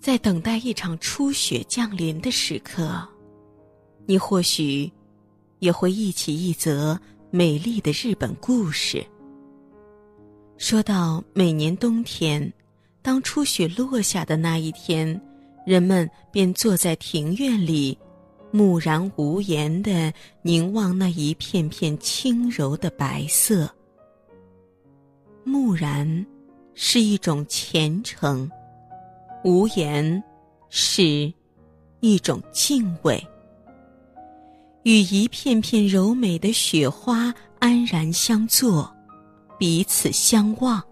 在等待一场初雪降临的时刻，你或许也会忆起一则美丽的日本故事。说到每年冬天，当初雪落下的那一天，人们便坐在庭院里，木然无言的凝望那一片片轻柔的白色。木然是一种虔诚，无言是一种敬畏。与一片片柔美的雪花安然相坐，彼此相望，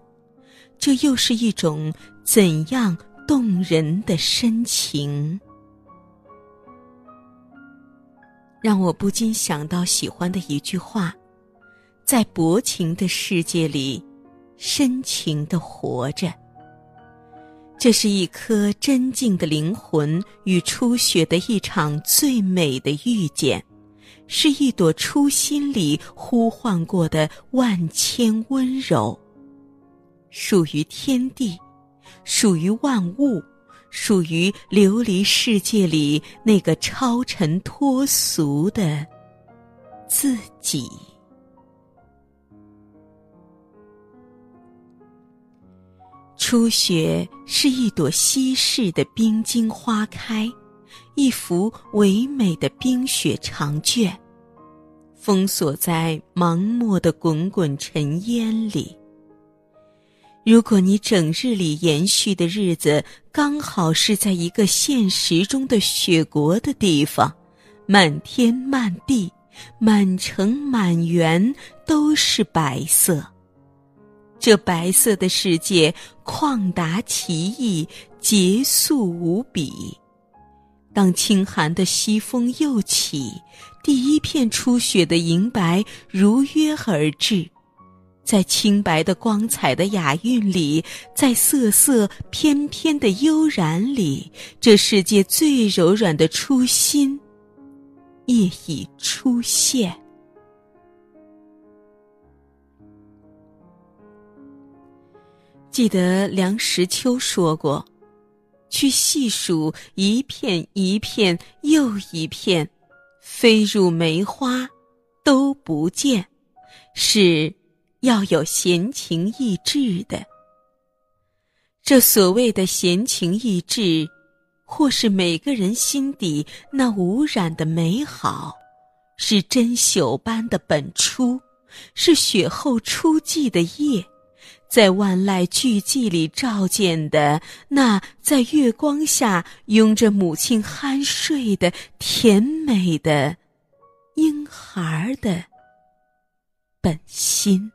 这又是一种怎样动人的深情？让我不禁想到喜欢的一句话：在薄情的世界里。深情的活着，这是一颗真静的灵魂与初雪的一场最美的遇见，是一朵初心里呼唤过的万千温柔。属于天地，属于万物，属于琉璃世界里那个超尘脱俗的自己。初雪是一朵稀世的冰晶花开，一幅唯美的冰雪长卷，封锁在盲漠的滚滚尘烟里。如果你整日里延续的日子刚好是在一个现实中的雪国的地方，满天满地、满城满园都是白色。这白色的世界旷达奇异，结束无比。当清寒的西风又起，第一片初雪的银白如约而至，在清白的光彩的雅韵里，在瑟瑟翩翩的悠然里，这世界最柔软的初心也已出现。记得梁实秋说过：“去细数一片一片又一片，飞入梅花都不见，是要有闲情逸致的。这所谓的闲情逸致，或是每个人心底那无染的美好，是珍馐般的本初，是雪后初霁的叶。”在万籁俱寂里照见的那，在月光下拥着母亲酣睡的甜美的婴孩的本心。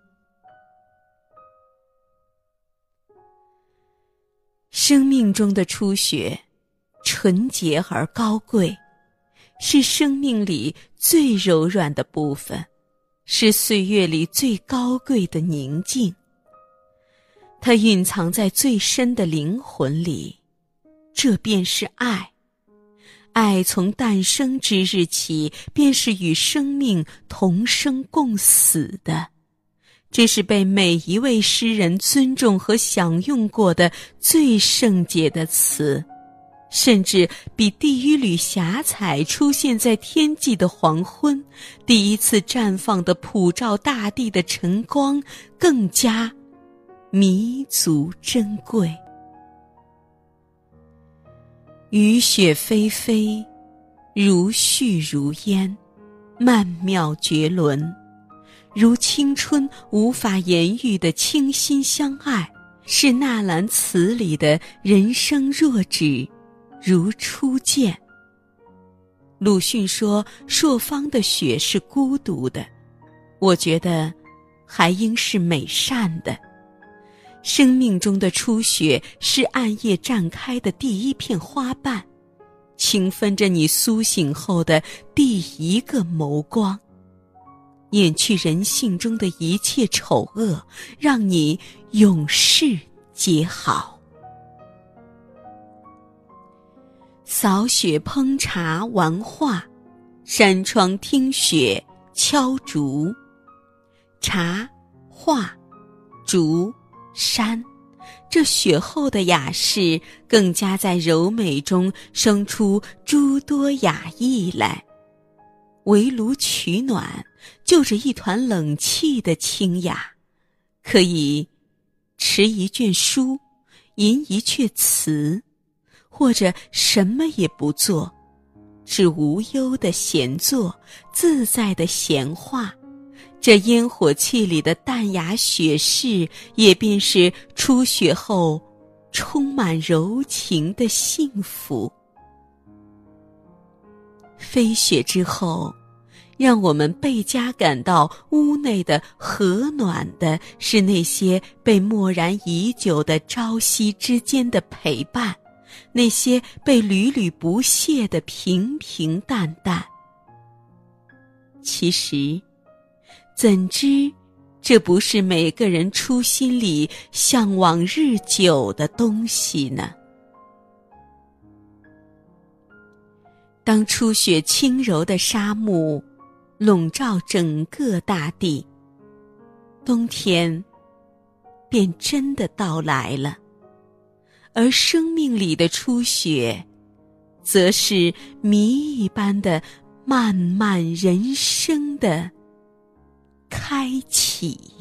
生命中的初雪，纯洁而高贵，是生命里最柔软的部分，是岁月里最高贵的宁静。它蕴藏在最深的灵魂里，这便是爱。爱从诞生之日起，便是与生命同生共死的。这是被每一位诗人尊重和享用过的最圣洁的词，甚至比第一缕霞彩出现在天际的黄昏，第一次绽放的普照大地的晨光更加。弥足珍贵，雨雪霏霏，如絮如烟，曼妙绝伦，如青春无法言喻的倾心相爱，是纳兰词里的人生若只，如初见。鲁迅说：“朔方的雪是孤独的，我觉得，还应是美善的。”生命中的初雪是暗夜绽开的第一片花瓣，轻分着你苏醒后的第一个眸光，掩去人性中的一切丑恶，让你永世皆好。扫雪烹茶玩画，扇窗听雪敲竹，茶画竹。山，这雪后的雅士更加在柔美中生出诸多雅意来。围炉取暖，就着一团冷气的清雅，可以持一卷书，吟一阙词，或者什么也不做，只无忧的闲坐，自在的闲话。这烟火气里的淡雅雪势，也便是初雪后充满柔情的幸福。飞雪之后，让我们倍加感到屋内的和暖的是那些被默然已久的朝夕之间的陪伴，那些被屡屡不懈的平平淡淡。其实。怎知，这不是每个人初心里向往日久的东西呢？当初雪轻柔的沙幕笼罩整个大地，冬天便真的到来了。而生命里的初雪，则是谜一般的漫漫人生的。开启。